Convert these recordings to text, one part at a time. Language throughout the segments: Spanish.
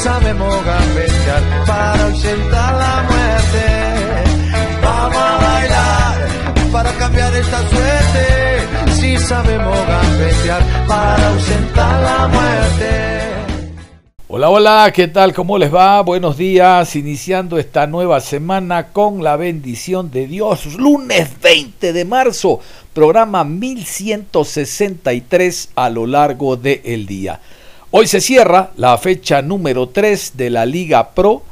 Sabemos gambetear para ausentar la muerte. Vamos a bailar para cambiar esta suerte. Si sabemos gambetear para ausentar la muerte. Hola, hola, ¿qué tal? ¿Cómo les va? Buenos días, iniciando esta nueva semana con la bendición de Dios. Lunes 20 de marzo, programa 1163 a lo largo del día. Hoy se cierra la fecha número 3 de la Liga Pro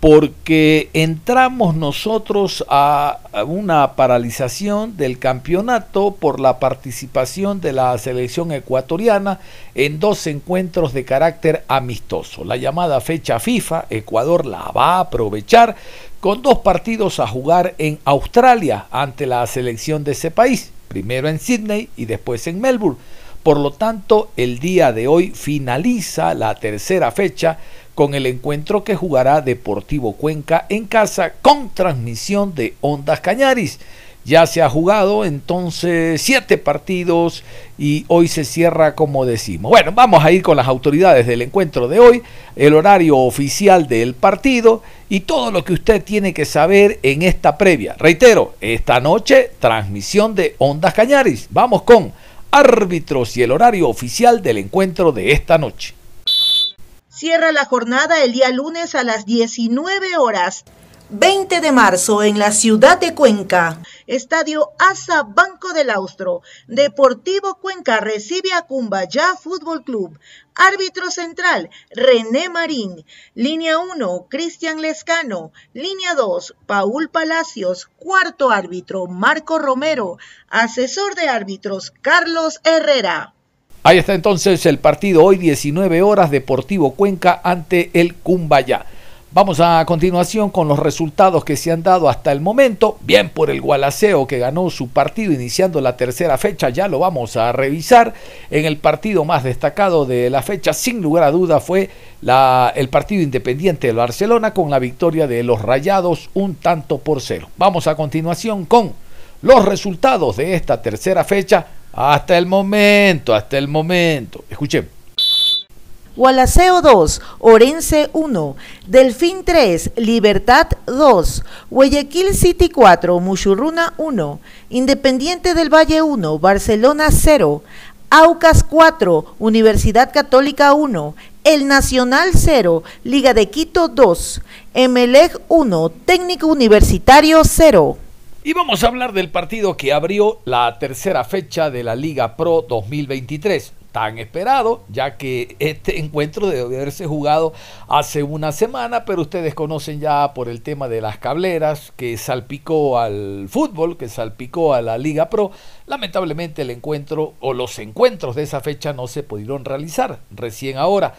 porque entramos nosotros a una paralización del campeonato por la participación de la selección ecuatoriana en dos encuentros de carácter amistoso. La llamada fecha FIFA, Ecuador la va a aprovechar con dos partidos a jugar en Australia ante la selección de ese país, primero en Sydney y después en Melbourne. Por lo tanto, el día de hoy finaliza la tercera fecha con el encuentro que jugará Deportivo Cuenca en casa con transmisión de Ondas Cañaris. Ya se ha jugado entonces siete partidos y hoy se cierra como decimos. Bueno, vamos a ir con las autoridades del encuentro de hoy, el horario oficial del partido y todo lo que usted tiene que saber en esta previa. Reitero, esta noche transmisión de Ondas Cañaris. Vamos con árbitros y el horario oficial del encuentro de esta noche. Cierra la jornada el día lunes a las 19 horas. 20 de marzo en la ciudad de Cuenca. Estadio Asa Banco del Austro. Deportivo Cuenca recibe a Cumbayá Fútbol Club. Árbitro central, René Marín. Línea 1, Cristian Lescano. Línea 2, Paul Palacios. Cuarto árbitro, Marco Romero. Asesor de árbitros, Carlos Herrera. Ahí está entonces el partido hoy, 19 horas, Deportivo Cuenca ante el Cumbayá. Vamos a continuación con los resultados que se han dado hasta el momento. Bien por el Gualaceo que ganó su partido iniciando la tercera fecha, ya lo vamos a revisar. En el partido más destacado de la fecha, sin lugar a duda, fue el partido independiente de Barcelona con la victoria de los Rayados un tanto por cero. Vamos a continuación con los resultados de esta tercera fecha hasta el momento, hasta el momento. Escuchen. Gualaceo 2, Orense 1, Delfín 3, Libertad 2, Guayaquil City 4, Muchurruna 1, Independiente del Valle 1, Barcelona 0, Aucas 4, Universidad Católica 1, El Nacional 0, Liga de Quito 2, Emelec 1, Técnico Universitario 0. Y vamos a hablar del partido que abrió la tercera fecha de la Liga Pro 2023 tan esperado, ya que este encuentro debe haberse jugado hace una semana, pero ustedes conocen ya por el tema de las cableras que salpicó al fútbol, que salpicó a la Liga Pro. Lamentablemente el encuentro o los encuentros de esa fecha no se pudieron realizar recién ahora.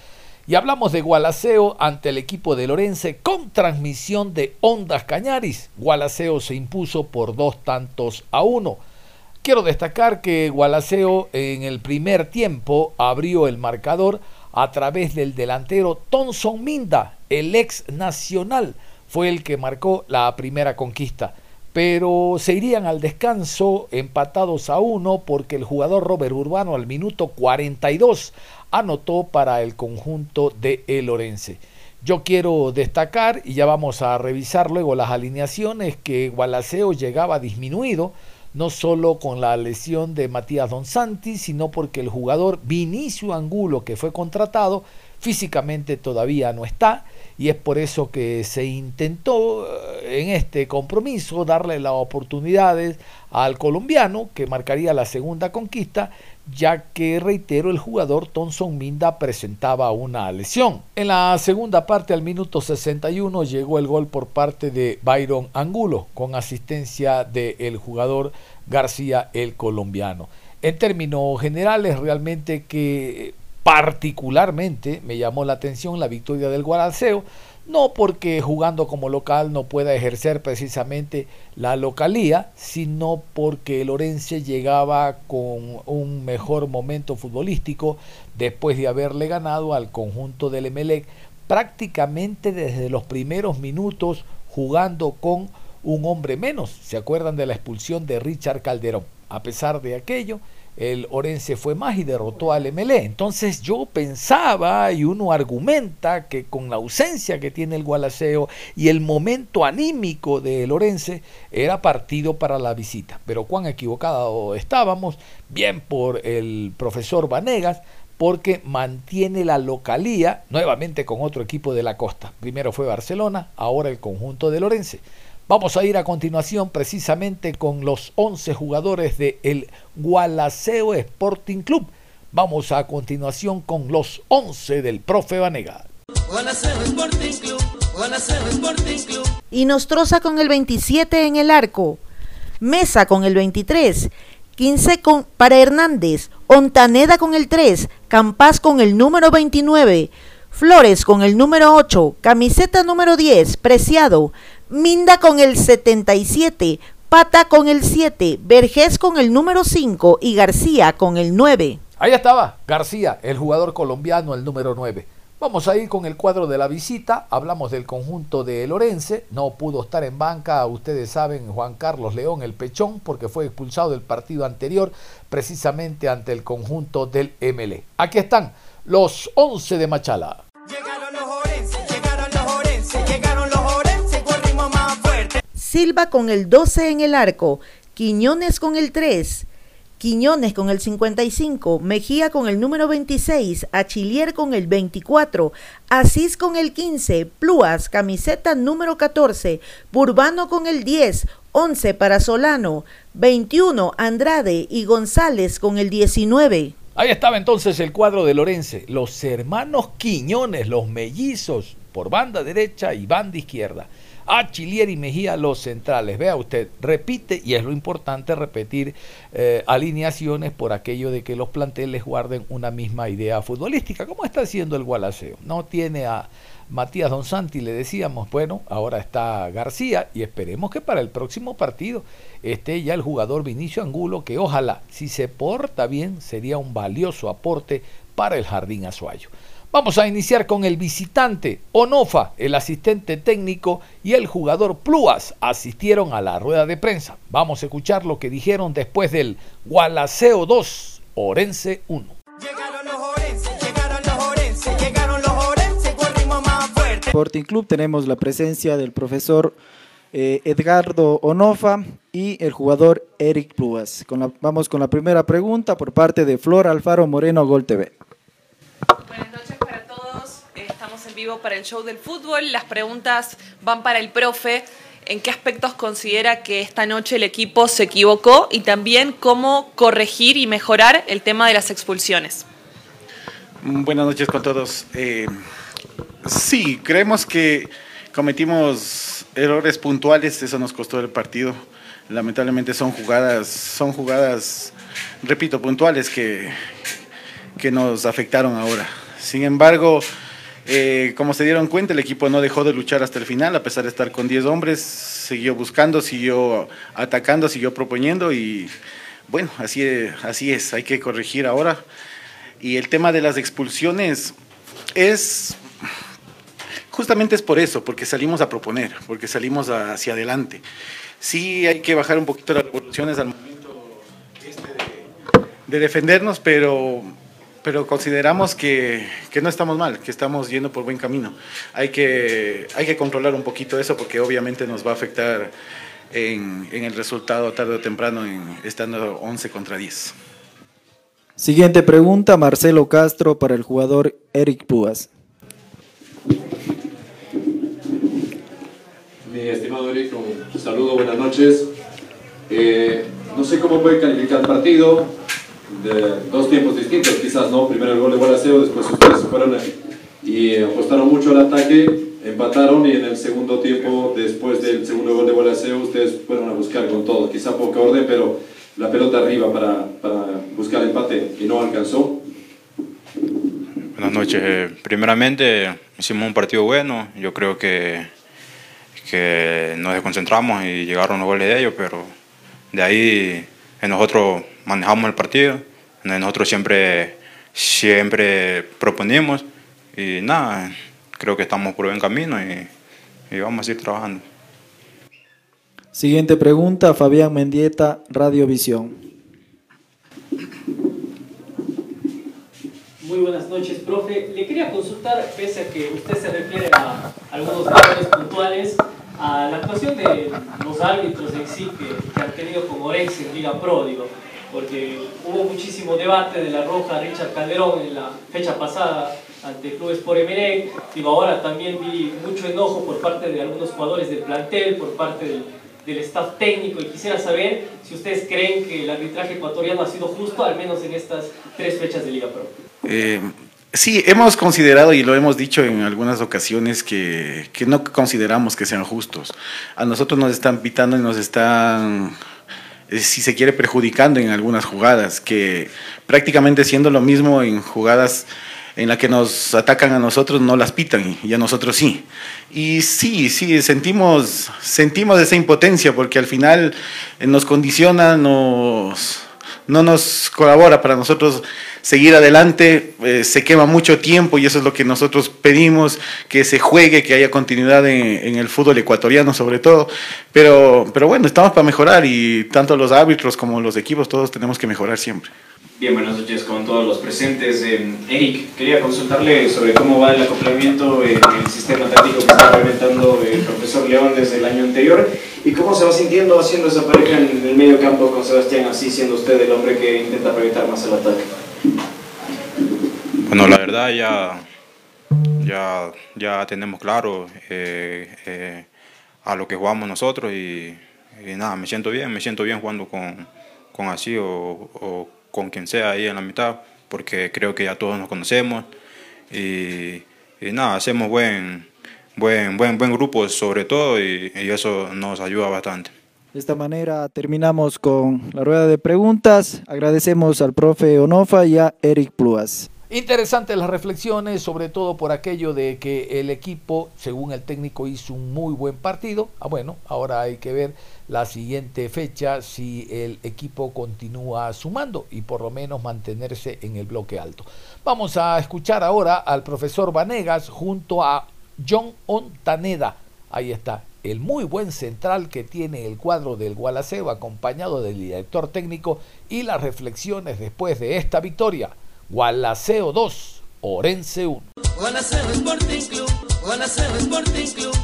Y hablamos de Gualaceo ante el equipo de Lorense con transmisión de Ondas Cañaris. Gualaceo se impuso por dos tantos a uno. Quiero destacar que Gualaceo en el primer tiempo abrió el marcador a través del delantero Thomson Minda, el ex nacional, fue el que marcó la primera conquista. Pero se irían al descanso empatados a uno porque el jugador Robert Urbano al minuto 42 anotó para el conjunto de El Orense. Yo quiero destacar, y ya vamos a revisar luego las alineaciones, que Gualaceo llegaba disminuido no solo con la lesión de Matías Don Santi, sino porque el jugador Vinicio Angulo, que fue contratado, físicamente todavía no está y es por eso que se intentó eh, en este compromiso darle las oportunidades al colombiano que marcaría la segunda conquista ya que, reitero, el jugador Thomson Minda presentaba una lesión. En la segunda parte, al minuto 61, llegó el gol por parte de Byron Angulo, con asistencia del jugador García, el colombiano. En términos generales, realmente que particularmente me llamó la atención la victoria del Guaraceo, no porque jugando como local no pueda ejercer precisamente la localía, sino porque el Orense llegaba con un mejor momento futbolístico después de haberle ganado al conjunto del Emelec prácticamente desde los primeros minutos jugando con un hombre menos. ¿Se acuerdan de la expulsión de Richard Calderón? A pesar de aquello, el Orense fue más y derrotó al MLE. Entonces yo pensaba y uno argumenta que con la ausencia que tiene el Gualaceo y el momento anímico del Orense era partido para la visita. Pero cuán equivocado estábamos, bien por el profesor Vanegas, porque mantiene la localía nuevamente con otro equipo de la costa. Primero fue Barcelona, ahora el conjunto de Lorense. Vamos a ir a continuación precisamente con los 11 jugadores del el Gualaceo Sporting Club. Vamos a continuación con los 11 del profe Vanega. Y Nostroza con el 27 en el arco. Mesa con el 23. 15 con, para Hernández. Ontaneda con el 3. Campas con el número 29. Flores con el número 8. Camiseta número 10. Preciado. Minda con el 77, Pata con el 7, Vergés con el número 5 y García con el 9. Ahí estaba, García, el jugador colombiano, el número 9. Vamos a ir con el cuadro de la visita. Hablamos del conjunto de Lorense. No pudo estar en banca, ustedes saben, Juan Carlos León, el pechón, porque fue expulsado del partido anterior, precisamente ante el conjunto del MLE. Aquí están los 11 de Machala. Llegaron los Orense, llegaron los Orense, llegaron Silva con el 12 en el arco, Quiñones con el 3, Quiñones con el 55, Mejía con el número 26, Achilier con el 24, Asís con el 15, Pluas, camiseta número 14, Burbano con el 10, 11 para Solano, 21 Andrade y González con el 19. Ahí estaba entonces el cuadro de Lorense, los hermanos Quiñones, los mellizos, por banda derecha y banda izquierda a Chilier y Mejía los centrales. Vea usted, repite, y es lo importante repetir eh, alineaciones por aquello de que los planteles guarden una misma idea futbolística, como está haciendo el Gualaceo. No tiene a Matías Don Santi, le decíamos, bueno, ahora está García y esperemos que para el próximo partido esté ya el jugador Vinicio Angulo, que ojalá, si se porta bien, sería un valioso aporte para el Jardín Azuayo. Vamos a iniciar con el visitante. Onofa, el asistente técnico y el jugador Pluas asistieron a la rueda de prensa. Vamos a escuchar lo que dijeron después del Gualaceo 2, Orense 1. Llegaron los Orense, llegaron los Orense, llegaron los Orense con ritmo más fuerte. Sporting Club tenemos la presencia del profesor eh, Edgardo Onofa y el jugador Eric Pluas. vamos con la primera pregunta por parte de Flor Alfaro Moreno Gol TV. Buenas noches para todos. Estamos en vivo para el show del fútbol. Las preguntas van para el profe. ¿En qué aspectos considera que esta noche el equipo se equivocó? Y también cómo corregir y mejorar el tema de las expulsiones. Buenas noches con todos. Eh, sí, creemos que cometimos errores puntuales, eso nos costó el partido. Lamentablemente son jugadas, son jugadas, repito, puntuales que, que nos afectaron ahora. Sin embargo, eh, como se dieron cuenta, el equipo no dejó de luchar hasta el final, a pesar de estar con 10 hombres, siguió buscando, siguió atacando, siguió proponiendo y bueno, así, así es, hay que corregir ahora. Y el tema de las expulsiones es, justamente es por eso, porque salimos a proponer, porque salimos hacia adelante. Sí hay que bajar un poquito las revoluciones al momento este de defendernos, pero pero consideramos que, no estamos mal, que estamos yendo por buen camino. Hay que, hay que controlar un poquito eso porque obviamente nos va a afectar en, el resultado tarde o temprano en, estando 11 contra 10. Siguiente pregunta, Marcelo Castro para el jugador Eric Púas. Mi estimado Eric, un saludo, buenas noches. Eh, no sé cómo puede calificar el partido, de dos tiempos distintos, quizás, ¿no? Primero el gol de Gualaceo, después ustedes se fueron y apostaron mucho al ataque, empataron y en el segundo tiempo, después del segundo gol de Gualaceo, ustedes fueron a buscar con todo, quizá poca orden, pero la pelota arriba para, para buscar empate y no alcanzó. Buenas noches. Eh, primeramente hicimos un partido bueno. Yo creo que, que nos desconcentramos y llegaron los goles de ellos, pero de ahí nosotros manejamos el partido. Nosotros siempre, siempre proponemos y nada, creo que estamos por buen camino y, y vamos a ir trabajando. Siguiente pregunta, Fabián Mendieta, Radiovisión. Muy buenas noches, profe. Le quería consultar, pese a que usted se refiere a algunos detalles puntuales, a la actuación de los árbitros en sí que, han tenido como Orex en Liga Pro, digo, porque hubo muchísimo debate de la roja Richard Calderón en la fecha pasada ante Clubes por Emelec, digo, ahora también vi mucho enojo por parte de algunos jugadores del plantel, por parte del staff técnico y quisiera saber si ustedes creen que el arbitraje ecuatoriano ha sido justo, al menos en estas tres fechas de Liga Pro. Eh, sí, hemos considerado y lo hemos dicho en algunas ocasiones que, no consideramos que sean justos. A nosotros nos están pitando y nos están, si se quiere, perjudicando en algunas jugadas, que prácticamente siendo lo mismo en jugadas en la que nos atacan a nosotros no las pitan y a nosotros sí. Y sí, sí, sentimos, sentimos esa impotencia porque al final eh, nos condiciona, nos, no nos colabora para nosotros seguir adelante, eh, se quema mucho tiempo y eso es lo que nosotros pedimos, que se juegue, que haya continuidad en, el fútbol ecuatoriano sobre todo, pero, pero bueno, estamos para mejorar y tanto los árbitros como los equipos, todos tenemos que mejorar siempre. Bien, buenas noches con todos los presentes. Eh, Eric, quería consultarle sobre cómo va el acoplamiento en el sistema táctico que está implementando el profesor León desde el año anterior y cómo se va sintiendo haciendo esa pareja en el medio campo con Sebastián, así siendo usted el hombre que intenta proyectar más el ataque. Bueno, la verdad ya, ya, ya tenemos claro eh, eh, a lo que jugamos nosotros y, y, nada, me siento bien, me siento bien jugando con, con así o, o con quien sea ahí en la mitad, porque creo que ya todos nos conocemos y, nada, hacemos buen, buen, buen, buen grupo sobre todo y, y eso nos ayuda bastante. De esta manera terminamos con la rueda de preguntas. Agradecemos al profe Onofa y a Eric Pluas. Interesantes las reflexiones, sobre todo por aquello de que el equipo, según el técnico, hizo un muy buen partido. Ah, bueno, ahora hay que ver la siguiente fecha si el equipo continúa sumando y por lo menos mantenerse en el bloque alto. Vamos a escuchar ahora al profesor Vanegas junto a John Ontaneda. Ahí está, el muy buen central que tiene el cuadro del Gualaceo acompañado del director técnico y las reflexiones después de esta victoria. Gualaceo 2, Orense 1.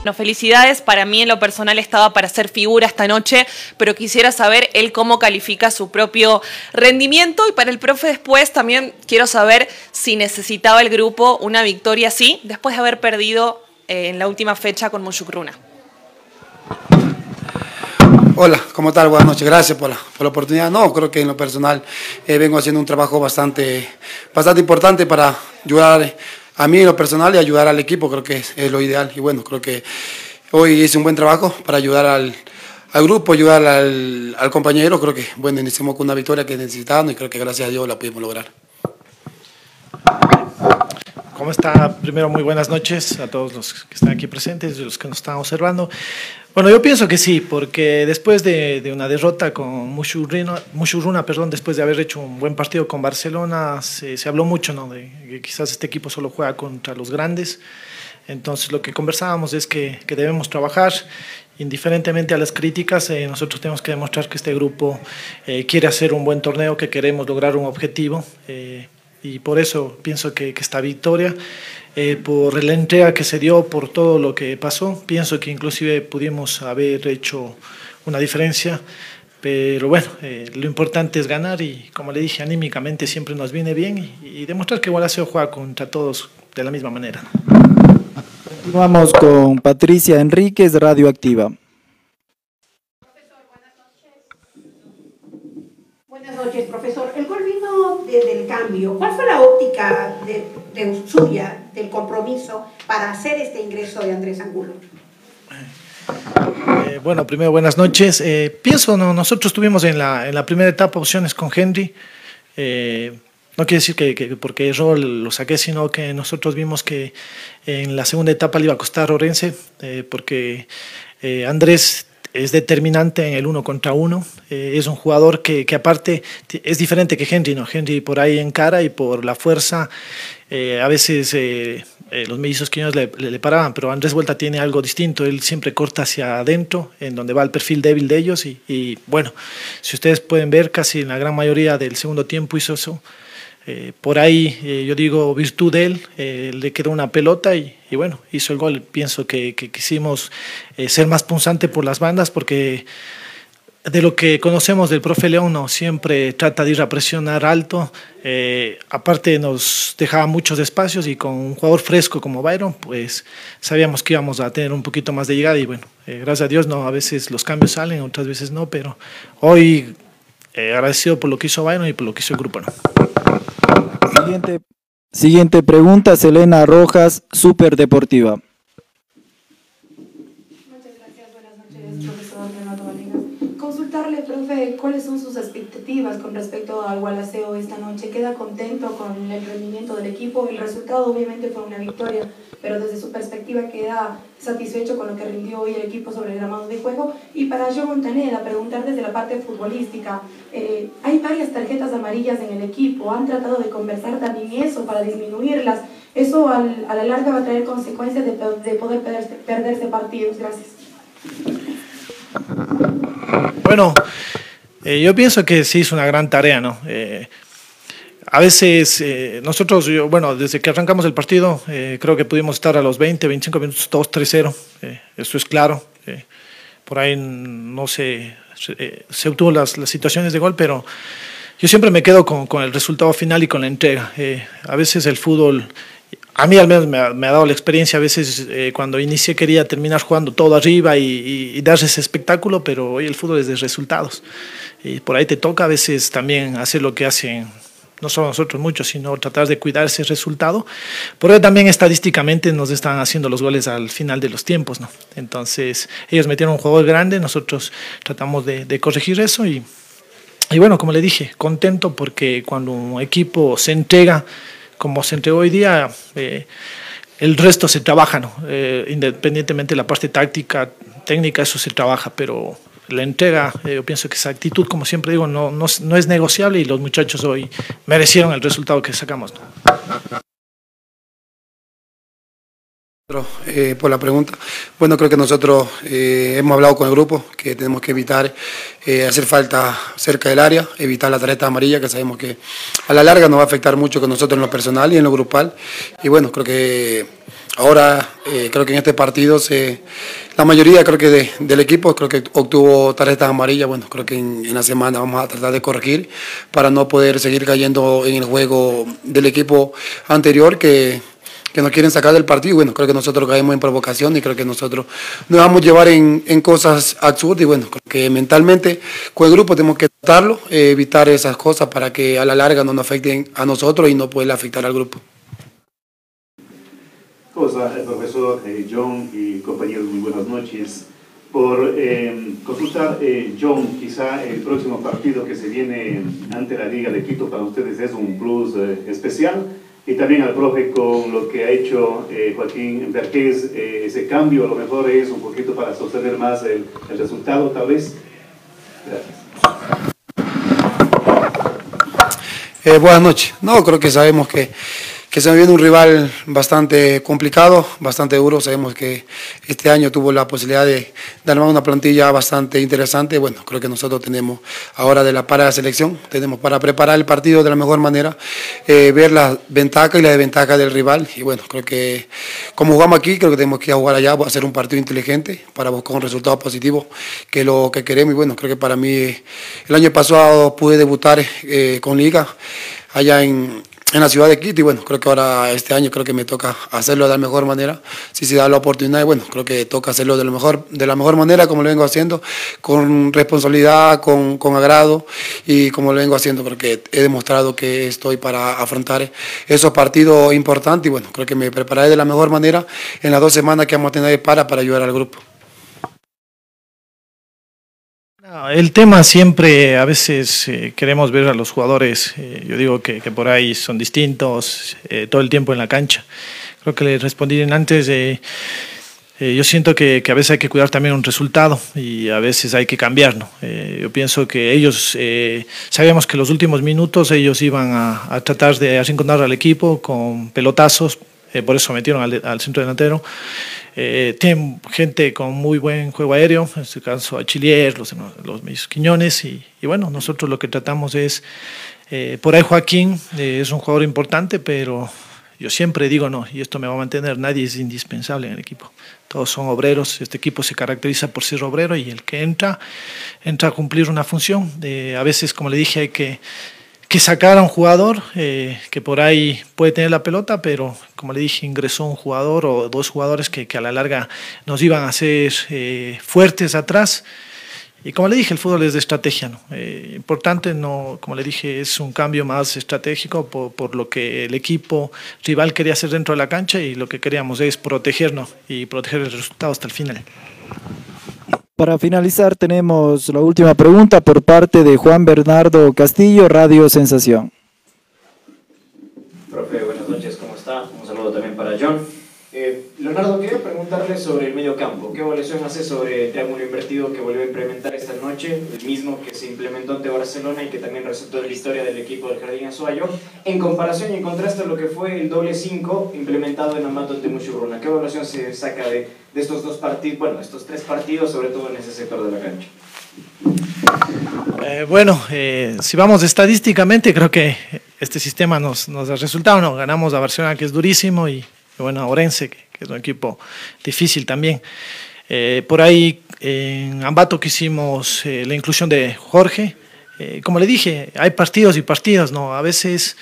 No, felicidades. Para mí, en lo personal, estaba para ser figura esta noche, pero quisiera saber él cómo califica su propio rendimiento. Y para el profe, después también quiero saber si necesitaba el grupo una victoria así, después de haber perdido eh, en la última fecha con Mushukruna. Hola, ¿cómo tal? Buenas noches, gracias por la, por la oportunidad. No, creo que en lo personal eh, vengo haciendo un trabajo bastante, bastante importante para ayudar a mí en lo personal y ayudar al equipo, creo que es, lo ideal. Y bueno, creo que hoy hice un buen trabajo para ayudar al, al grupo, ayudar al, al, compañero. Creo que, bueno, iniciamos con una victoria que necesitábamos y creo que gracias a Dios la pudimos lograr. ¿Cómo está? Primero, muy buenas noches a todos los que están aquí presentes y los que nos están observando. Bueno, yo pienso que sí, porque después de, una derrota con Mushuruna, Mushuruna, perdón, después de haber hecho un buen partido con Barcelona, se, se, habló mucho ¿no? de que quizás este equipo solo juega contra los grandes. Entonces, lo que conversábamos es que, debemos trabajar, indiferentemente a las críticas, eh, nosotros tenemos que demostrar que este grupo eh, quiere hacer un buen torneo, que queremos lograr un objetivo. Eh, y por eso pienso que esta victoria eh, por la entrega que se dio, por todo lo que pasó. Pienso que inclusive pudimos haber hecho una diferencia, pero bueno, eh, lo importante es ganar y como le dije, anímicamente siempre nos viene bien y, y demostrar que Gualaceo juega contra todos de la misma manera. Continuamos con Patricia Enríquez, Radioactiva. Buenas noches, profesor. El gol vino cambio. ¿Cuál fue la óptica de, de suya del compromiso para hacer este ingreso de Andrés Angulo? Eh, bueno, primero buenas noches. Eh, pienso, no, nosotros tuvimos en la, en la primera etapa opciones con Henry. Eh, no quiere decir que, que porque erró lo saqué, sino que nosotros vimos que en la segunda etapa le iba a costar Orense, porque Andrés es determinante en el uno contra uno. es un jugador que, que, aparte es diferente que Henry, ¿no? Henry por ahí en cara y por la fuerza a veces eh, los mellizos que le, le, paraban, pero Andrés Vuelta tiene algo distinto, él siempre corta hacia adentro, en donde va el perfil débil de ellos, y, bueno, si ustedes pueden ver, casi en la gran mayoría del segundo tiempo hizo eso. Eh, por ahí, eh, yo digo, virtud de él, le quedó una pelota y, bueno, hizo el gol. Pienso que, que quisimos ser más punzante por las bandas porque de lo que conocemos del profe León, no, siempre trata de ir a presionar alto. Eh, aparte nos dejaba muchos espacios y con un jugador fresco como Byron, pues sabíamos que íbamos a tener un poquito más de llegada y bueno, eh, gracias a Dios no, a veces los cambios salen, otras veces no, pero hoy eh, agradecido por lo que hizo Byron y por lo que hizo el grupo. ¿no? Siguiente, siguiente pregunta, Selena Rojas, Super Deportiva. profe, ¿cuáles son sus expectativas con respecto al Gualaceo esta noche? ¿Queda contento con el rendimiento del equipo? El resultado obviamente fue una victoria, pero desde su perspectiva queda satisfecho con lo que rindió hoy el equipo sobre el gramado de juego. Y para Joe Montaneda, preguntar desde la parte futbolística, eh, hay varias tarjetas amarillas en el equipo, han tratado de conversar también eso para disminuirlas. Eso al, a la larga va a traer consecuencias de, de poder perderse, perderse partidos. Gracias. Bueno, eh, yo pienso que sí es una gran tarea, ¿no? Eh, a veces eh, nosotros, yo, bueno, desde que arrancamos el partido, creo que pudimos estar a los 20, 25 minutos 2-3-0, eso es claro. por ahí no se, se obtuvo las, las, situaciones de gol, pero yo siempre me quedo con, el resultado final y con la entrega. a veces el fútbol a mí al menos me ha, dado la experiencia, a veces eh, cuando inicié quería terminar jugando todo arriba y, y, darse ese espectáculo, pero hoy el fútbol es de resultados. Y por ahí te toca a veces también hacer lo que hacen, no solo nosotros muchos, sino tratar de cuidar ese resultado. Por eso también estadísticamente nos están haciendo los goles al final de los tiempos. ¿no? Entonces ellos metieron un jugador grande, nosotros tratamos de, de corregir eso y, y bueno, como le dije, contento porque cuando un equipo se entrega, como se entregó hoy día, eh, el resto se trabaja, ¿no? Eh, independientemente de la parte táctica, técnica, eso se trabaja, pero la entrega, eh, yo pienso que esa actitud, como siempre digo, no, no, no, es negociable y los muchachos hoy merecieron el resultado que sacamos. ¿no? Eh, por la pregunta. Bueno, creo que nosotros eh, hemos hablado con el grupo que tenemos que evitar eh, hacer falta cerca del área, evitar la tarjeta amarilla, que sabemos que a la larga nos va a afectar mucho con nosotros en lo personal y en lo grupal. Y bueno, creo que ahora, creo que en este partido, se, la mayoría creo que del equipo creo que obtuvo tarjetas amarillas. Bueno, creo que en, en la semana vamos a tratar de corregir para no poder seguir cayendo en el juego del equipo anterior que que nos quieren sacar del partido. Bueno, creo que nosotros caemos en provocación y creo que nosotros nos vamos a llevar en, en cosas absurdas. Y bueno, creo que mentalmente con el grupo tenemos que tratarlo, eh, evitar esas cosas para que a la larga no nos afecten a nosotros y no pueda afectar al grupo. ¿Cómo está el profesor eh, John y compañeros? Muy buenas noches. Por eh, consultar, eh, John, quizá el próximo partido que se viene ante la Liga de Quito para ustedes es un plus especial y también al profe con lo que ha hecho eh, Joaquín Verqués, eh, ese cambio a lo mejor es un poquito para sostener más el, el resultado tal vez. Gracias. Eh, buenas noches. No, creo que sabemos que que se me viene un rival bastante complicado, bastante duro. Sabemos que este año tuvo la posibilidad de, dar una plantilla bastante interesante. Bueno, creo que nosotros tenemos ahora de la para la selección, tenemos para preparar el partido de la mejor manera, eh, ver la ventaja y la desventaja del rival. Y bueno, creo que como jugamos aquí, creo que tenemos que ir a jugar allá, hacer un partido inteligente para buscar un resultado positivo, que es lo que queremos. Y bueno, creo que para mí el año pasado pude debutar eh, con Liga allá en en la ciudad de Quito y bueno, creo que ahora este año creo que me toca hacerlo de la mejor manera. Si se da la oportunidad, bueno, creo que toca hacerlo de, mejor, de la mejor manera como lo vengo haciendo, con responsabilidad, con, con agrado y como lo vengo haciendo, porque he demostrado que estoy para afrontar esos partidos importantes y bueno, creo que me prepararé de la mejor manera en las dos semanas que vamos a tener para, para ayudar al grupo. El tema siempre, a veces eh, queremos ver a los jugadores, eh, yo digo que, por ahí son distintos eh, todo el tiempo en la cancha. Creo que le respondí antes, yo siento que, a veces hay que cuidar también un resultado y a veces hay que cambiarlo. yo pienso que ellos, sabíamos que los últimos minutos ellos iban a, tratar de encontrar al equipo con pelotazos, por eso metieron al, centro delantero. Eh, tienen gente con muy buen juego aéreo, en este caso a Chilier, los, los Quiñones, y, bueno, nosotros lo que tratamos es, eh, por ahí Joaquín eh, es un jugador importante, pero yo siempre digo no, y esto me va a mantener, nadie es indispensable en el equipo. Todos son obreros, este equipo se caracteriza por ser obrero y el que entra, entra a cumplir una función. a veces, como le dije, hay que que sacar a un jugador eh, que por ahí puede tener la pelota, pero como le dije, ingresó un jugador o dos jugadores que, a la larga nos iban a hacer eh, fuertes atrás. Y como le dije, el fútbol es de estrategia. ¿no? Eh, importante, no, como le dije, es un cambio más estratégico por, lo que el equipo rival quería hacer dentro de la cancha y lo que queríamos es protegernos y proteger el resultado hasta el final. Para finalizar, tenemos la última pregunta por parte de Juan Bernardo Castillo, Radio Sensación. Profe, buenas noches, ¿cómo está? Un saludo también para John. Eh, Leonardo, quería preguntarle sobre el medio campo. ¿Qué evaluación hace sobre el triángulo invertido que volvió a implementar esta noche? El mismo que se implementó ante Barcelona y que también resultó en la historia del equipo del Jardín Azuayo, en comparación y en contraste a lo que fue el doble 5 implementado en Amato ante Muchurruna. ¿Qué evaluación se saca de, de estos dos partidos, bueno, estos tres partidos, sobre todo en ese sector de la cancha? Eh, bueno, eh, si vamos estadísticamente, creo que este sistema nos, nos ha resultado, ¿no? Ganamos a Barcelona, que es durísimo, y bueno, Orense, que, es un equipo difícil también. Eh, por ahí en Ambato que hicimos eh, la inclusión de Jorge. Eh, como le dije, hay partidos y partidos, ¿no? A veces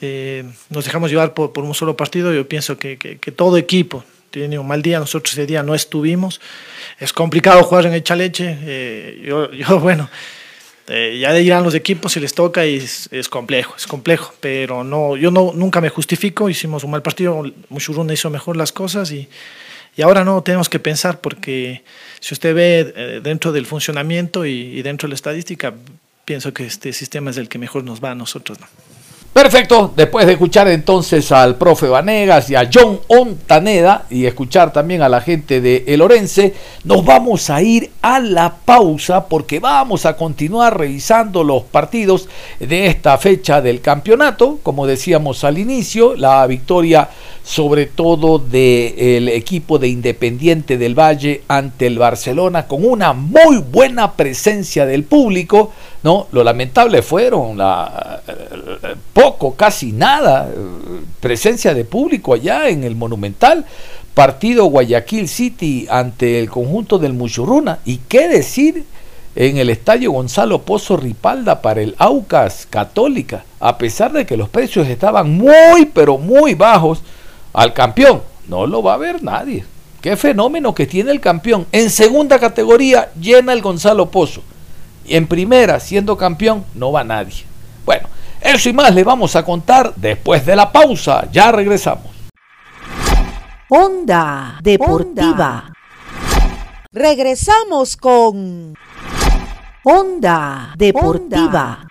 eh, nos dejamos llevar por, un solo partido. Yo pienso que, todo equipo tiene un mal día. Nosotros ese día no estuvimos. Es complicado jugar en el Chaleche. yo, bueno, eh, ya dirán los equipos si les toca y es, es, complejo, es complejo, pero no, yo no, nunca me justifico, hicimos un mal partido, Muchuruna hizo mejor las cosas y, y ahora no tenemos que pensar porque si usted ve eh, dentro del funcionamiento y, y, dentro de la estadística, pienso que este sistema es el que mejor nos va a nosotros. ¿no? Perfecto, después de escuchar entonces al profe Vanegas y a John Ontaneda y escuchar también a la gente de El Orense, nos vamos a ir a la pausa porque vamos a continuar revisando los partidos de esta fecha del campeonato. Como decíamos al inicio, la victoria sobre todo del equipo de Independiente del Valle ante el Barcelona con una muy buena presencia del público. ¿no? Lo lamentable fueron la, poco, casi nada, presencia de público allá en el Monumental. Partido Guayaquil City ante el conjunto del Muchurruna. ¿Y qué decir en el estadio Gonzalo Pozo Ripalda para el Aucas Católica? A pesar de que los precios estaban muy, pero muy bajos al campeón. No lo va a ver nadie. Qué fenómeno que tiene el campeón. En segunda categoría llena el Gonzalo Pozo en primera, siendo campeón, no va nadie. Bueno, eso y más le vamos a contar después de la pausa. Ya regresamos. Onda Deportiva. Regresamos con Onda Deportiva.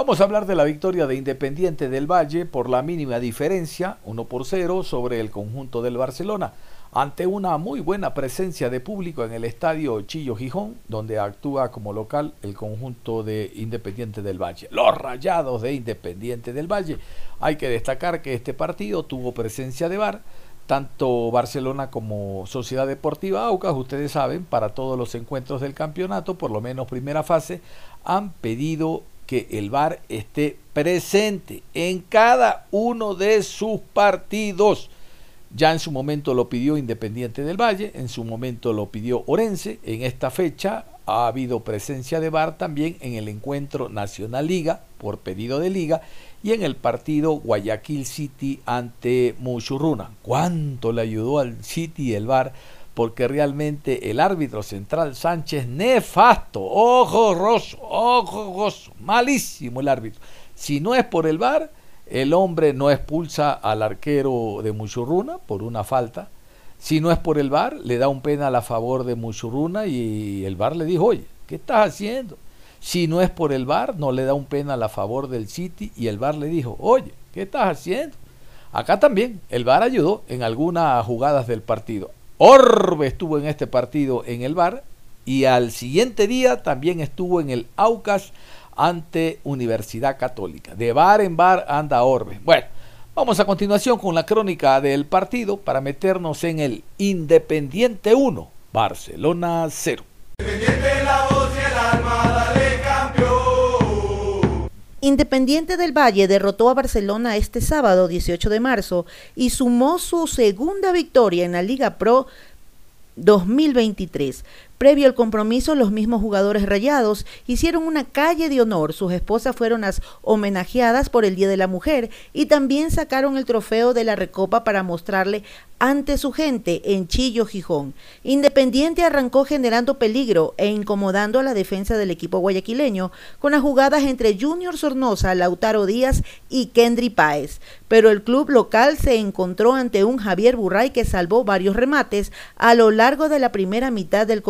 Vamos a hablar de la victoria de Independiente del Valle por la mínima diferencia, 1 por 0, sobre el conjunto del Barcelona ante una muy buena presencia de público en el estadio Chillo Gijón, donde actúa como local el conjunto de Independiente del Valle. Los rayados de Independiente del Valle. Hay que destacar que este partido tuvo presencia de VAR, tanto Barcelona como Sociedad Deportiva Aucas, ustedes saben, para todos los encuentros del campeonato, por lo menos primera fase, han pedido que el VAR esté presente en cada uno de sus partidos ya en su momento lo pidió Independiente del Valle, en su momento lo pidió Orense. En esta fecha ha habido presencia de VAR también en el encuentro Nacional Liga por pedido de Liga y en el partido Guayaquil City ante Muchurruna. ¿Cuánto le ayudó al City el VAR? Porque realmente el árbitro central Sánchez, nefasto, ojo roso, ojo roso, malísimo el árbitro. Si no es por el VAR, el hombre no expulsa al arquero de Muchurruna por una falta. Si no es por el VAR, le da un penal a favor de Muchurruna y el VAR le dijo, oye, ¿qué estás haciendo? Si no es por el VAR, no le da un penal a favor del City y el VAR le dijo, oye, ¿qué estás haciendo? Acá también el VAR ayudó en algunas jugadas del partido. Orbe estuvo en este partido en el VAR y al siguiente día también estuvo en el Aucas ante Universidad Católica. De bar en bar anda Orbe. Bueno, vamos a continuación con la crónica del partido para meternos en el Independiente 1, Barcelona 0. Independiente del Valle derrotó a Barcelona este sábado 18 de marzo y sumó su segunda victoria en la Liga Pro 2023. Previo al compromiso, los mismos jugadores rayados hicieron una calle de honor. Sus esposas fueron las homenajeadas por el Día de la Mujer y también sacaron el trofeo de la Recopa para mostrarle ante su gente en Chillo, Gijón. Independiente arrancó generando peligro e incomodando a la defensa del equipo guayaquileño con las jugadas entre Junior Sornosa, Lautaro Díaz y Kendry Páez. Pero el club local se encontró ante un Javier Burray que salvó varios remates a lo largo de la primera mitad del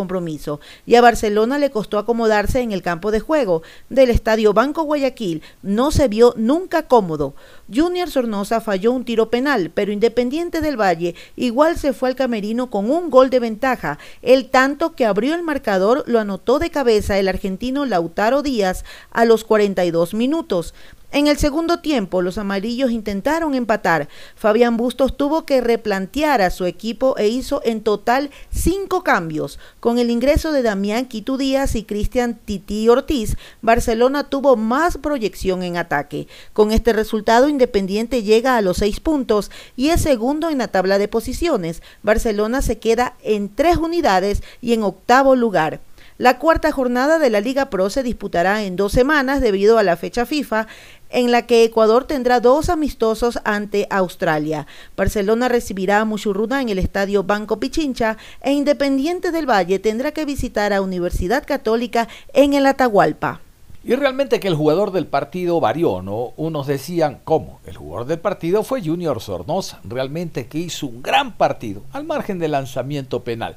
y a Barcelona le costó acomodarse en el campo de juego del Estadio Banco Guayaquil. No se vio nunca cómodo. Junior Sornosa falló un tiro penal, pero Independiente del Valle igual se fue al camerino con un gol de ventaja. El tanto que abrió el marcador lo anotó de cabeza el argentino Lautaro Díaz a los 42 minutos. En el segundo tiempo, los amarillos intentaron empatar. Fabián Bustos tuvo que replantear a su equipo e hizo en total cinco cambios. Con el ingreso de Damián Quito Díaz y Cristian Titi Ortiz, Barcelona tuvo más proyección en ataque. Con este resultado, Independiente llega a los seis puntos y es segundo en la tabla de posiciones. Barcelona se queda en tres unidades y en octavo lugar. La cuarta jornada de la Liga Pro se disputará en dos semanas debido a la fecha FIFA en la que Ecuador tendrá dos amistosos ante Australia. Barcelona recibirá a Muchurruna en el estadio Banco Pichincha e Independiente del Valle tendrá que visitar a Universidad Católica en el Atahualpa. Y realmente que el jugador del partido varió, ¿no? Unos decían, ¿cómo? El jugador del partido fue Junior Sornosa, realmente que hizo un gran partido, al margen del lanzamiento penal,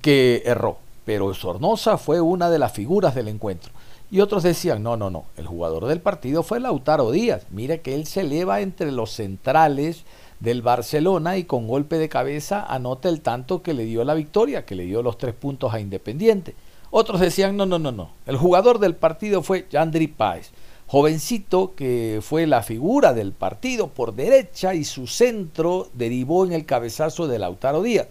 que erró. Pero Sornosa fue una de las figuras del encuentro. Y otros decían, no, no, no, el jugador del partido fue Lautaro Díaz. Mire que él se eleva entre los centrales del Barcelona y con golpe de cabeza anota el tanto que le dio la victoria, que le dio los tres puntos a Independiente. Otros decían, no, no, no, no, el jugador del partido fue Yandri Páez, jovencito que fue la figura del partido por derecha y su centro derivó en el cabezazo de Lautaro Díaz.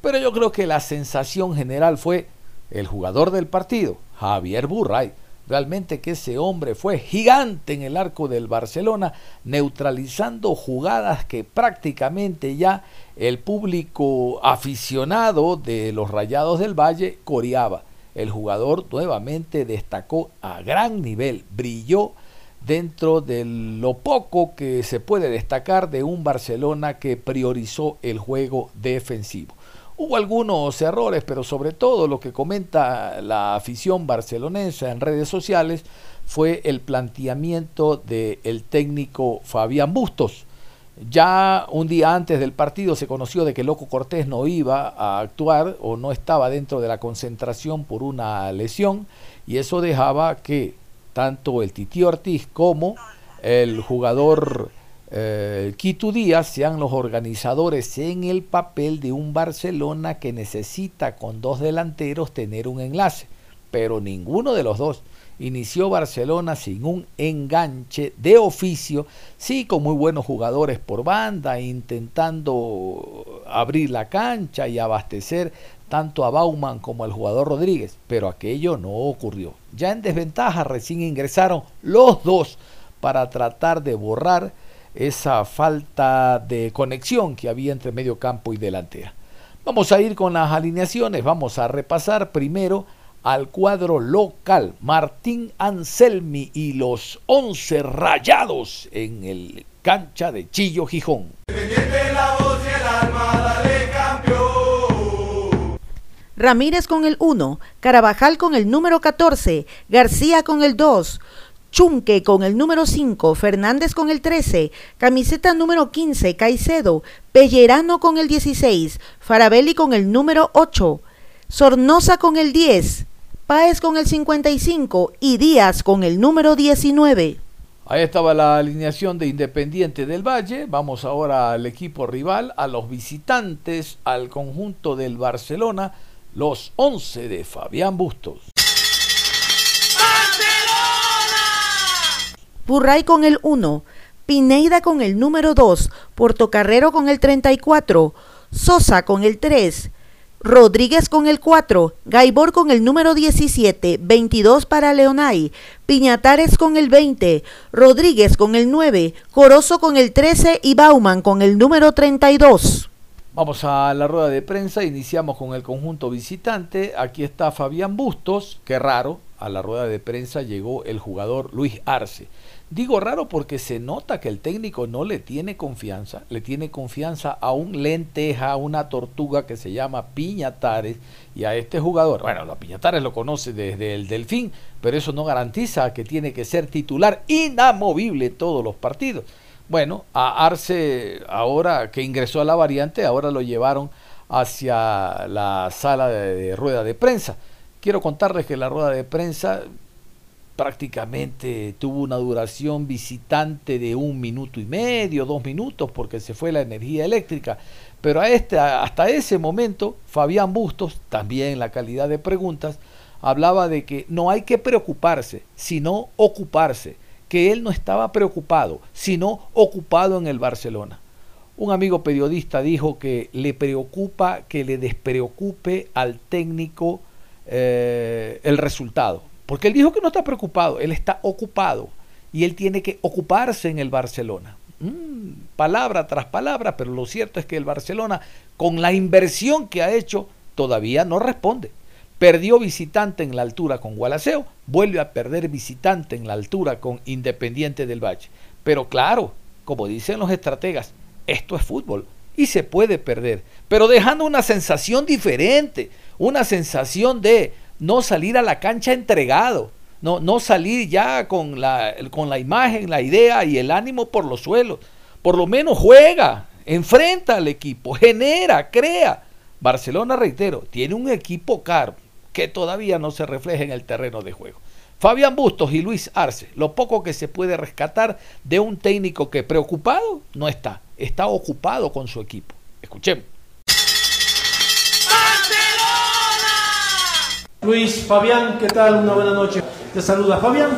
Pero yo creo que la sensación general fue el jugador del partido, Javier Burray, Realmente que ese hombre fue gigante en el arco del Barcelona, neutralizando jugadas que prácticamente ya el público aficionado de los Rayados del Valle coreaba. El jugador nuevamente destacó a gran nivel, brilló dentro de lo poco que se puede destacar de un Barcelona que priorizó el juego defensivo. Hubo algunos errores, pero sobre todo lo que comenta la afición barcelonesa en redes sociales fue el planteamiento del técnico Fabián Bustos. Ya un día antes del partido se conoció de que Loco Cortés no iba a actuar o no estaba dentro de la concentración por una lesión y eso dejaba que tanto el Titi Ortiz como el jugador eh, Quito Díaz sean los organizadores en el papel de un Barcelona que necesita con dos delanteros tener un enlace, pero ninguno de los dos. Inició Barcelona sin un enganche de oficio, sí con muy buenos jugadores por banda, intentando abrir la cancha y abastecer tanto a Bauman como al jugador Rodríguez, pero aquello no ocurrió. Ya en desventaja recién ingresaron los dos para tratar de borrar esa falta de conexión que había entre medio campo y delantera. Vamos a ir con las alineaciones, vamos a repasar primero al cuadro local, Martín Anselmi y los 11 rayados en el cancha de Chillo Gijón. Ramírez con el 1, Carabajal con el número 14, García con el 2, Chunque con el número 5, Fernández con el 13, camiseta número 15, Caicedo, Pellerano con el 16, Farabelli con el número 8, Sornosa con el 10, Páez con el 55 y Díaz con el número 19. Ahí estaba la alineación de Independiente del Valle. Vamos ahora al equipo rival, a los visitantes, al conjunto del Barcelona, los 11 de Fabián Bustos. Burray con el 1, Pineida con el número 2, Portocarrero con el 34, Sosa con el 3, Rodríguez con el 4, Gaibor con el número 17, 22 para Leonay, Piñatares con el 20, Rodríguez con el 9, Corozo con el 13 y Bauman con el número 32. Vamos a la rueda de prensa, iniciamos con el conjunto visitante. Aquí está Fabián Bustos, qué raro, a la rueda de prensa llegó el jugador Luis Arce. Digo raro porque se nota que el técnico no le tiene confianza, le tiene confianza a un lenteja, a una tortuga que se llama Piñatares y a este jugador. Bueno, la Piñatares lo conoce desde el Delfín, pero eso no garantiza que tiene que ser titular inamovible todos los partidos. Bueno, a Arce, ahora que ingresó a la variante, ahora lo llevaron hacia la sala de rueda de prensa. Quiero contarles que la rueda de prensa prácticamente tuvo una duración visitante de un minuto y medio, dos minutos, porque se fue la energía eléctrica. Pero a este, hasta ese momento, Fabián Bustos, también en la calidad de preguntas, hablaba de que no hay que preocuparse, sino ocuparse, que él no estaba preocupado, sino ocupado en el Barcelona. Un amigo periodista dijo que le preocupa que le despreocupe al técnico eh, el resultado porque él dijo que no está preocupado, él está ocupado y él tiene que ocuparse en el Barcelona. Mm, palabra tras palabra, pero lo cierto es que el Barcelona, con la inversión que ha hecho, todavía no responde. Perdió visitante en la altura con Gualaceo, vuelve a perder visitante en la altura con Independiente del Valle. Pero claro, como dicen los estrategas, esto es fútbol y se puede perder, pero dejando una sensación diferente, una sensación de no salir a la cancha entregado, no, no salir ya con la, con la imagen, la idea y el ánimo por los suelos. Por lo menos juega, enfrenta al equipo, genera, crea. Barcelona, reitero, tiene un equipo caro que todavía no se refleja en el terreno de juego. Fabián Bustos y Luis Arce, lo poco que se puede rescatar de un técnico que preocupado no está, está ocupado con su equipo. Escuchemos. Luis, Fabián, ¿qué tal? Una buena noche. Te saluda Fabián.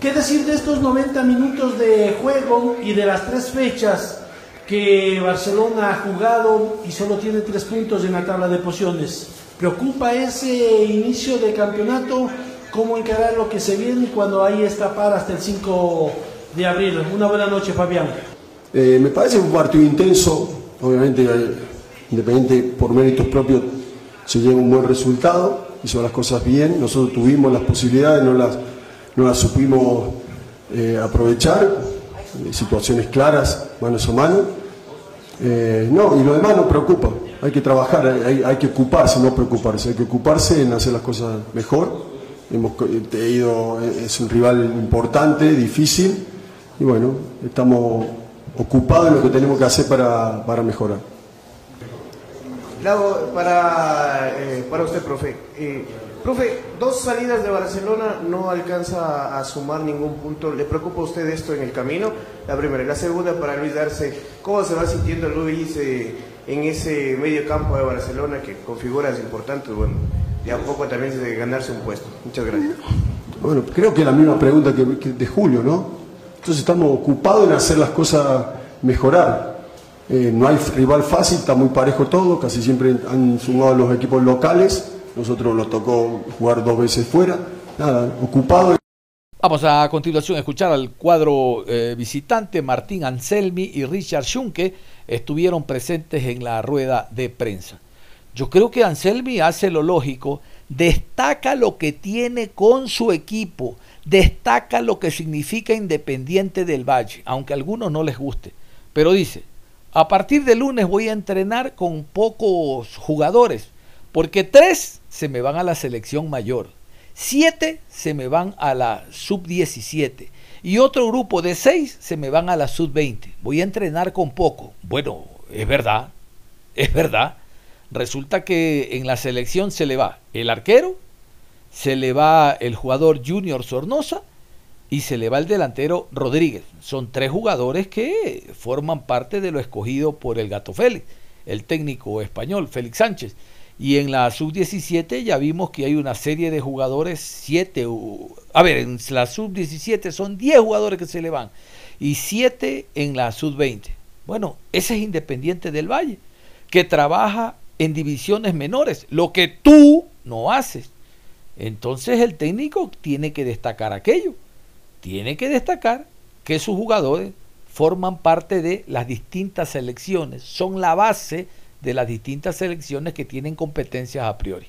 ¿Qué decir de estos 90 minutos de juego y de las tres fechas que Barcelona ha jugado y solo tiene tres puntos en la tabla de posiciones? ¿Preocupa ese inicio de campeonato? ¿Cómo encarar lo que se viene cuando hay esta para hasta el 5 de abril? Una buena noche, Fabián. Eh, me parece un partido intenso. Obviamente, eh, independiente por méritos propios, se lleva un buen resultado hizo las cosas bien, nosotros tuvimos las posibilidades, no las, no las supimos eh, aprovechar, eh, situaciones claras, manos a mano. Eh, no, y lo demás no preocupa, hay que trabajar, hay, hay, que ocuparse, no preocuparse, hay que ocuparse en hacer las cosas mejor. Hemos ido, es un rival importante, difícil, y bueno, estamos ocupados en lo que tenemos que hacer para, para mejorar para, eh, para usted, profe. Eh, profe, dos salidas de Barcelona no alcanza a sumar ningún punto. ¿Le preocupa a usted esto en el camino? La primera. La segunda, para Luis Darce, ¿cómo se va sintiendo Luis eh, en ese medio campo de Barcelona que con figuras importantes, bueno, y a poco también de ganarse un puesto? Muchas gracias. Bueno, creo que es la misma pregunta que de Julio, ¿no? Entonces estamos ocupados en hacer las cosas mejorar. Eh, no hay rival fácil, está muy parejo todo, casi siempre han sumado los equipos locales, nosotros nos tocó jugar dos veces fuera, nada, ocupado. Vamos a continuación a escuchar al cuadro eh, visitante, Martín Anselmi y Richard Schunke estuvieron presentes en la rueda de prensa. Yo creo que Anselmi hace lo lógico, destaca lo que tiene con su equipo, destaca lo que significa Independiente del Valle, aunque a algunos no les guste. Pero dice, a partir de lunes voy a entrenar con pocos jugadores, porque tres se me van a la selección mayor, siete se me van a la sub-17 y otro grupo de seis se me van a la sub-20. Voy a entrenar con poco. Bueno, es verdad, es verdad. Resulta que en la selección se le va el arquero, se le va el jugador Junior Sornosa y se le va el delantero Rodríguez. Son tres jugadores que forman parte de lo escogido por el Gato Félix, el técnico español Félix Sánchez. Y en la sub-17 ya vimos que hay una serie de jugadores, siete, a ver, en la sub-17 son 10 jugadores que se le van y siete en la sub-20. Bueno, ese es Independiente del Valle, que trabaja en divisiones menores, lo que tú no haces. Entonces el técnico tiene que destacar aquello, tiene que destacar que sus jugadores forman parte de las distintas selecciones, son la base de las distintas selecciones que tienen competencias a priori.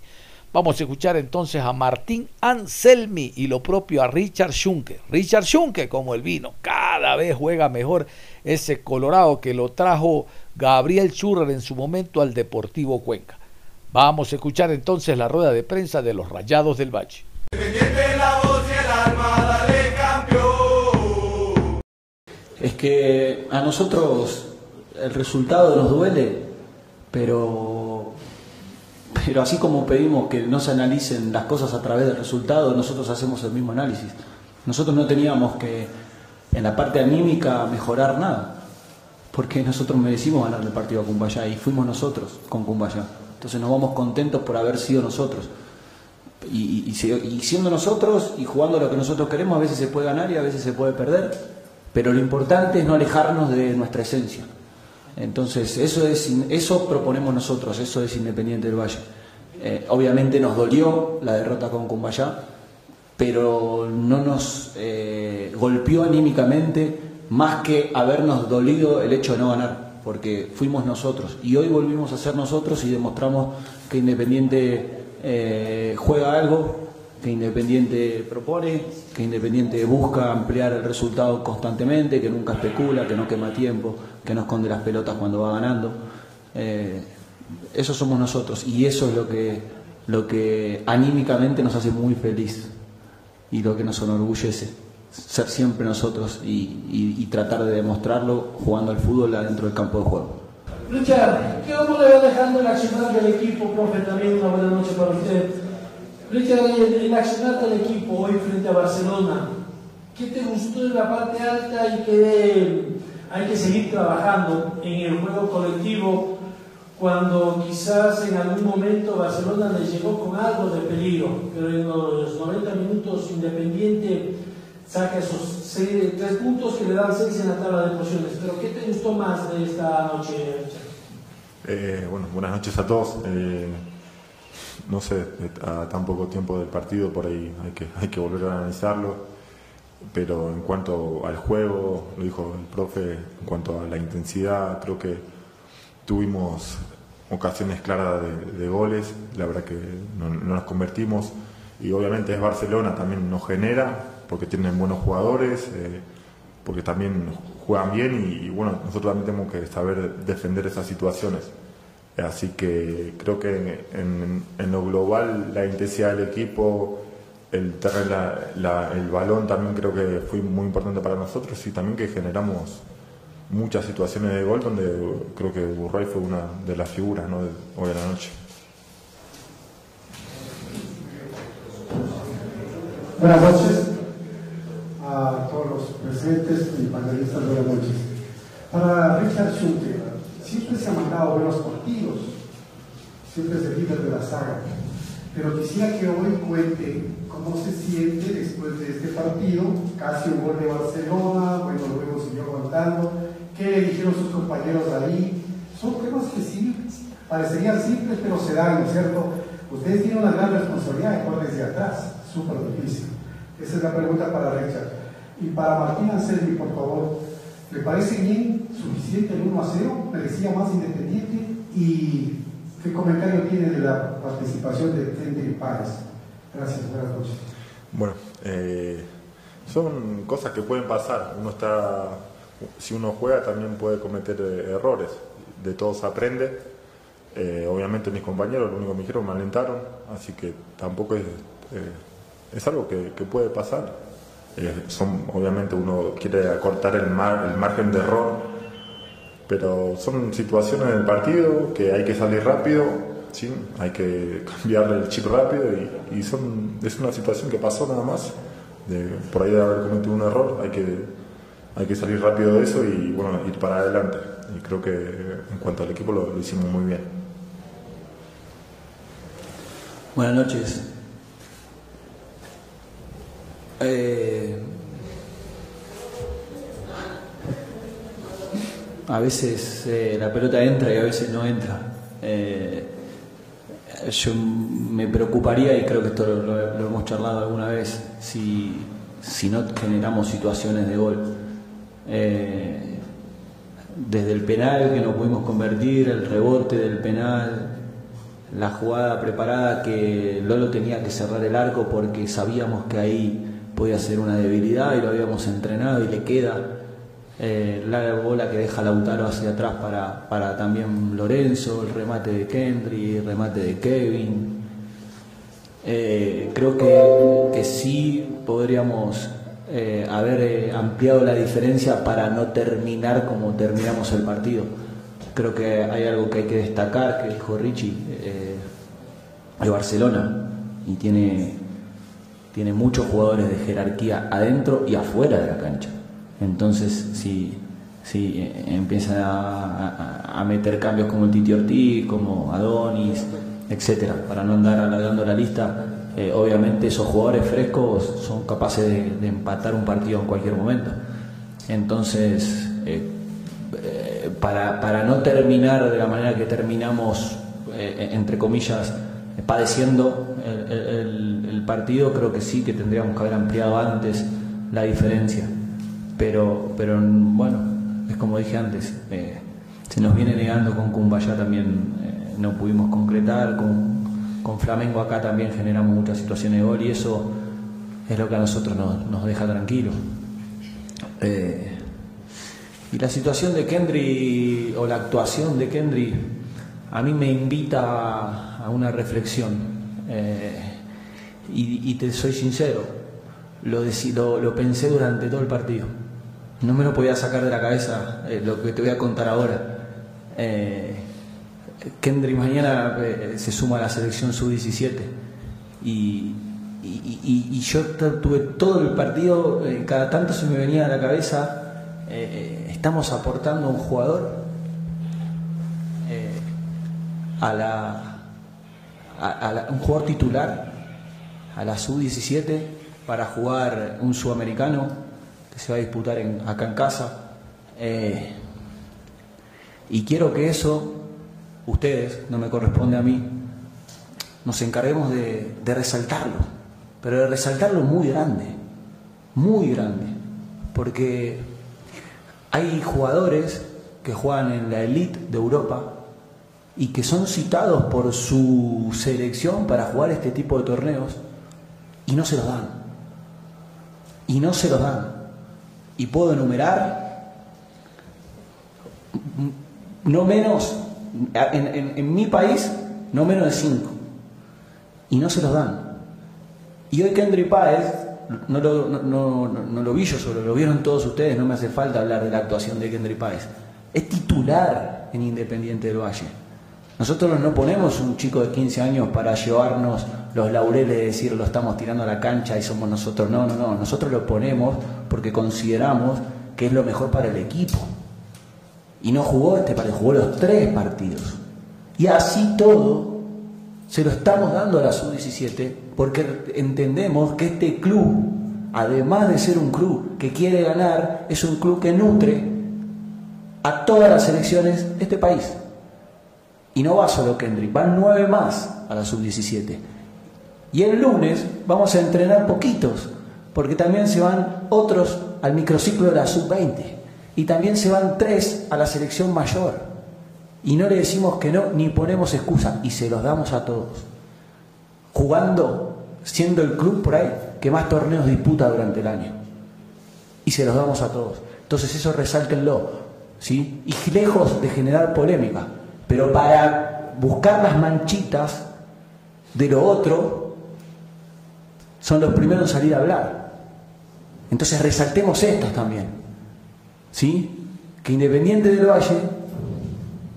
Vamos a escuchar entonces a Martín Anselmi y lo propio a Richard Schunke. Richard Schunke, como el vino, cada vez juega mejor ese Colorado que lo trajo Gabriel Schurrer en su momento al Deportivo Cuenca. Vamos a escuchar entonces la rueda de prensa de los Rayados del Valle. Es que a nosotros el resultado nos duele, pero, pero así como pedimos que no se analicen las cosas a través del resultado, nosotros hacemos el mismo análisis. Nosotros no teníamos que en la parte anímica mejorar nada, porque nosotros merecimos ganar el partido a Cumbayá y fuimos nosotros con Cumbayá. Entonces nos vamos contentos por haber sido nosotros. Y, y, siendo nosotros y jugando lo que nosotros queremos, a veces se puede ganar y a veces se puede perder, pero lo importante es no alejarnos de nuestra esencia. Entonces, eso, es, eso proponemos nosotros, eso es Independiente del Valle. Eh, obviamente nos dolió la derrota con Cumbayá, pero no nos eh, golpeó anímicamente más que habernos dolido el hecho de no ganar, porque fuimos nosotros. Y hoy volvimos a ser nosotros y demostramos que Independiente eh, juega algo, que Independiente propone, que Independiente busca ampliar el resultado constantemente, que nunca especula, que no quema tiempo, que no esconde las pelotas cuando va ganando. Eh, eso somos nosotros y eso es lo que, lo que anímicamente nos hace muy feliz y lo que nos enorgullece, ser siempre nosotros y, tratar de demostrarlo jugando al fútbol adentro del campo de juego. Richard, ¿qué vamos le va dejando el accionar del equipo, profe? También una buena noche para usted. Richard, el accionar del equipo hoy frente a Barcelona, ¿qué te gustó en la parte alta y qué hay que seguir trabajando en el juego colectivo cuando quizás en algún momento Barcelona le llegó con algo de peligro, pero en los 90 minutos Independiente saca esos tres puntos que le dan seis en la tabla de posiciones. Pero ¿qué te gustó más de esta noche, eh, bueno, buenas noches a todos. Eh, no sé, a tan poco tiempo del partido, por ahí hay que, volver a analizarlo pero en cuanto al juego, lo dijo el profe, en cuanto a la intensidad, creo que tuvimos ocasiones claras de, goles, la verdad que no, nos convertimos y obviamente es Barcelona, también nos genera porque tienen buenos jugadores, eh, porque también juegan bien y, bueno, nosotros también tenemos que saber defender esas situaciones. Así que creo que en, lo global la intensidad del equipo, el, balón también creo que fue muy importante para nosotros y también que generamos muchas situaciones de gol donde creo que Burray fue una de las figuras hoy en la noche. Buenas noches a todos los presentes y panelistas, buenas noches. Para Richard Schulte, siempre se han mandado buenos partidos, siempre es el líder de la saga, pero quisiera que hoy cuente cómo se siente después de este partido, casi un gol de Barcelona, bueno, luego siguió aguantando, qué le dijeron sus compañeros ahí, son temas que sí parecerían simples, pero se dan, ¿no es cierto? Ustedes tienen una gran responsabilidad de desde atrás, súper difícil. Esa es la pregunta para Richard. Y para Martín Anselmi, por favor, ¿le parece bien, suficiente el 1 a 0? ¿Merecía más independiente? Y ¿Qué comentario tiene de la participación de Kendrick Páez? Gracias, buenas noches. Bueno, eh, son cosas que pueden pasar. Uno está, si uno juega también puede cometer eh, errores. De todos aprende. Eh, obviamente mis compañeros lo único que me dijeron me alentaron, así que tampoco es, es algo que, puede pasar. Son, obviamente uno quiere acortar el margen de error, pero son situaciones del partido que hay que salir rápido, ¿sí? hay que cambiarle el chip rápido y, son, es una situación que pasó nada más. Por ahí de haber cometido un error, hay que, hay que salir rápido de eso y bueno, ir para adelante. Y creo que en cuanto al equipo lo, lo hicimos muy bien. Buenas noches. Eh, a veces eh, la pelota entra y a veces no entra. Eh, yo me preocuparía, y creo que esto lo, lo- hemos charlado alguna vez, si, si no generamos situaciones de gol. Eh, desde el penal que no pudimos convertir, el rebote del penal, la jugada preparada que Lolo tenía que cerrar el arco porque sabíamos que ahí podía ser una debilidad y lo habíamos entrenado y le queda eh, la bola que deja Lautaro hacia atrás para, para también Lorenzo, el remate de Kendry, el remate de Kevin. Eh, creo que, que sí podríamos eh, haber eh, ampliado la diferencia para no terminar como terminamos el partido. Creo que hay algo que hay que destacar, que dijo Richie, de Barcelona, y tiene, tiene muchos jugadores de jerarquía adentro y afuera de la cancha. Entonces, si, si eh, empiezan a, a- meter cambios como el Titi Ortiz, como Adonis, etcétera, para no andar alargando la lista, eh, obviamente esos jugadores frescos son capaces de, empatar un partido en cualquier momento. Entonces, eh, para, para no terminar de la manera que terminamos, entre comillas, padeciendo el partido, creo que sí que tendríamos que haber ampliado antes la diferencia. Pero, pero bueno, es como dije antes, eh, se nos viene negando con Cumbayá también, eh, no pudimos concretar, con, con Flamengo acá también generamos muchas situaciones de gol y eso es lo que a nosotros nos, nos deja tranquilos. Eh, y la situación de Kendry o la actuación de Kendry a mí me invita a una reflexión. Y, te soy sincero, lo, lo, lo pensé durante todo el partido. No me lo podía sacar de la cabeza eh, lo que te voy a contar ahora. Eh, Kendry mañana eh, se suma a la selección sub-17 y, y- yo tuve todo el partido, eh, cada tanto se me venía a la cabeza, eh, eh, estamos aportando un jugador eh, a la, a- a la- un jugador titular a la sub-17 para jugar un sudamericano se va a disputar acá en casa. Eh, y quiero que eso, ustedes, no me corresponde a mí, nos encarguemos de, de resaltarlo, pero de resaltarlo muy grande, muy grande, porque hay jugadores que juegan en la elite de Europa y que son citados por su selección para jugar este tipo de torneos y no se los dan. Y no se los dan. Y puedo enumerar no menos, en, en- mi país, no menos de cinco. Y no se los dan. Y hoy Kendry Páez, no lo, no, no- no- no lo vi yo solo, lo vieron todos ustedes, no me hace falta hablar de la actuación de Kendry Páez. Es titular en Independiente del Valle. Nosotros no ponemos un chico de 15 años para llevarnos los laureles de decir lo estamos tirando a la cancha y somos nosotros. No, no, no. Nosotros lo ponemos porque consideramos que es lo mejor para el equipo. Y no jugó este partido, jugó los tres partidos. Y así todo se lo estamos dando a la sub-17 porque entendemos que este club, además de ser un club que quiere ganar, es un club que nutre a todas las selecciones de este país. Y no va solo Kendrick, van nueve más a la sub-17. Y el lunes vamos a entrenar poquitos, porque también se van otros al microciclo de la sub-20. Y también se van tres a la selección mayor. Y no le decimos que no, ni ponemos excusa, y se los damos a todos. Jugando, siendo el club por ahí que más torneos disputa durante el año. Y se los damos a todos. Entonces eso resáltenlo, ¿sí? Y lejos de generar polémica, pero para buscar las manchitas de lo otro, son los primeros en salir a hablar. Entonces resaltemos estos también, ¿sí? Que Independiente del Valle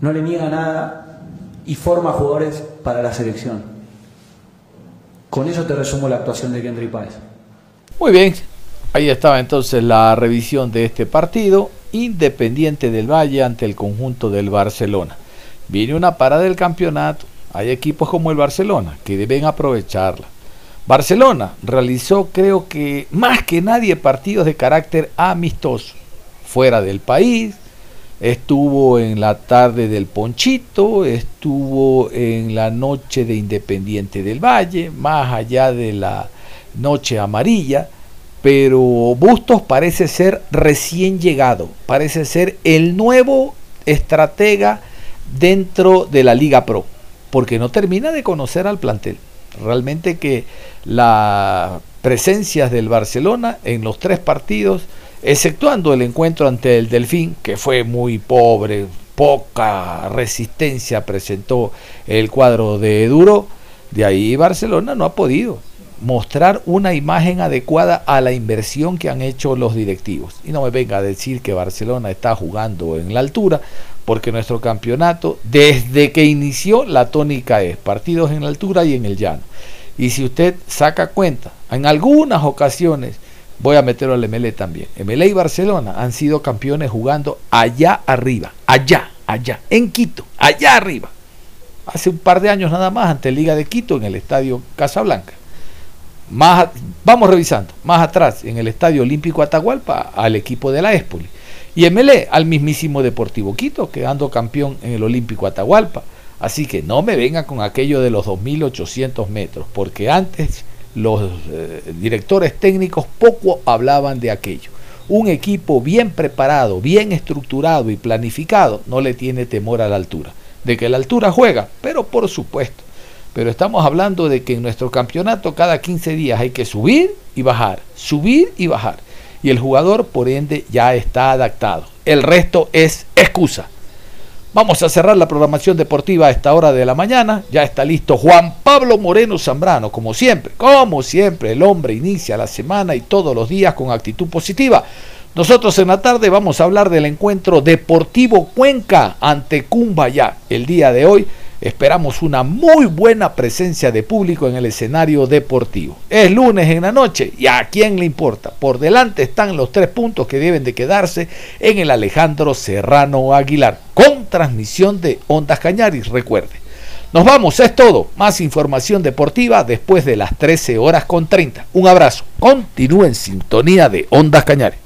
no le niega nada y forma jugadores para la selección. Con eso te resumo la actuación de Kendry Páez. Muy bien, ahí estaba entonces la revisión de este partido, Independiente del Valle ante el conjunto del Barcelona. Viene una parada del campeonato, hay equipos como el Barcelona que deben aprovecharla. Barcelona realizó creo que más que nadie partidos de carácter amistoso, fuera del país, estuvo en la tarde del Ponchito, estuvo en la noche de Independiente del Valle, más allá de la noche amarilla, pero Bustos parece ser recién llegado, parece ser el nuevo estratega dentro de la Liga Pro, porque no termina de conocer al plantel. Realmente que las presencias del Barcelona en los tres partidos, exceptuando el encuentro ante el Delfín, que fue muy pobre, poca resistencia presentó el cuadro de Duro, de ahí Barcelona no ha podido mostrar una imagen adecuada a la inversión que han hecho los directivos. Y no me venga a decir que Barcelona está jugando en la altura, porque nuestro campeonato, desde que inició, la tónica es partidos en la altura y en el llano. Y si usted saca cuenta, en algunas ocasiones, voy a meterlo al MLE también, MLE y Barcelona han sido campeones jugando allá arriba, allá, allá, en Quito, allá arriba. Hace un par de años nada más ante Liga de Quito en el estadio Casablanca. Más, vamos revisando, más atrás en el Estadio Olímpico Atahualpa al equipo de la Espoli. Y MLE al mismísimo Deportivo Quito, quedando campeón en el Olímpico Atahualpa. Así que no me vengan con aquello de los 2.800 metros, porque antes los eh, directores técnicos poco hablaban de aquello. Un equipo bien preparado, bien estructurado y planificado no le tiene temor a la altura. De que la altura juega, pero por supuesto. Pero estamos hablando de que en nuestro campeonato cada 15 días hay que subir y bajar, subir y bajar. Y el jugador, por ende, ya está adaptado. El resto es excusa. Vamos a cerrar la programación deportiva a esta hora de la mañana. Ya está listo Juan Pablo Moreno Zambrano, como siempre, como siempre, el hombre inicia la semana y todos los días con actitud positiva. Nosotros en la tarde vamos a hablar del encuentro Deportivo Cuenca ante Cumbaya el día de hoy Esperamos una muy buena presencia de público en el escenario deportivo. Es lunes en la noche y a quién le importa. Por delante están los tres puntos que deben de quedarse en el Alejandro Serrano Aguilar con transmisión de Ondas Cañaris, recuerde. Nos vamos, es todo. Más información deportiva después de las 13 horas con 30. Un abrazo. Continúe en sintonía de Ondas Cañares.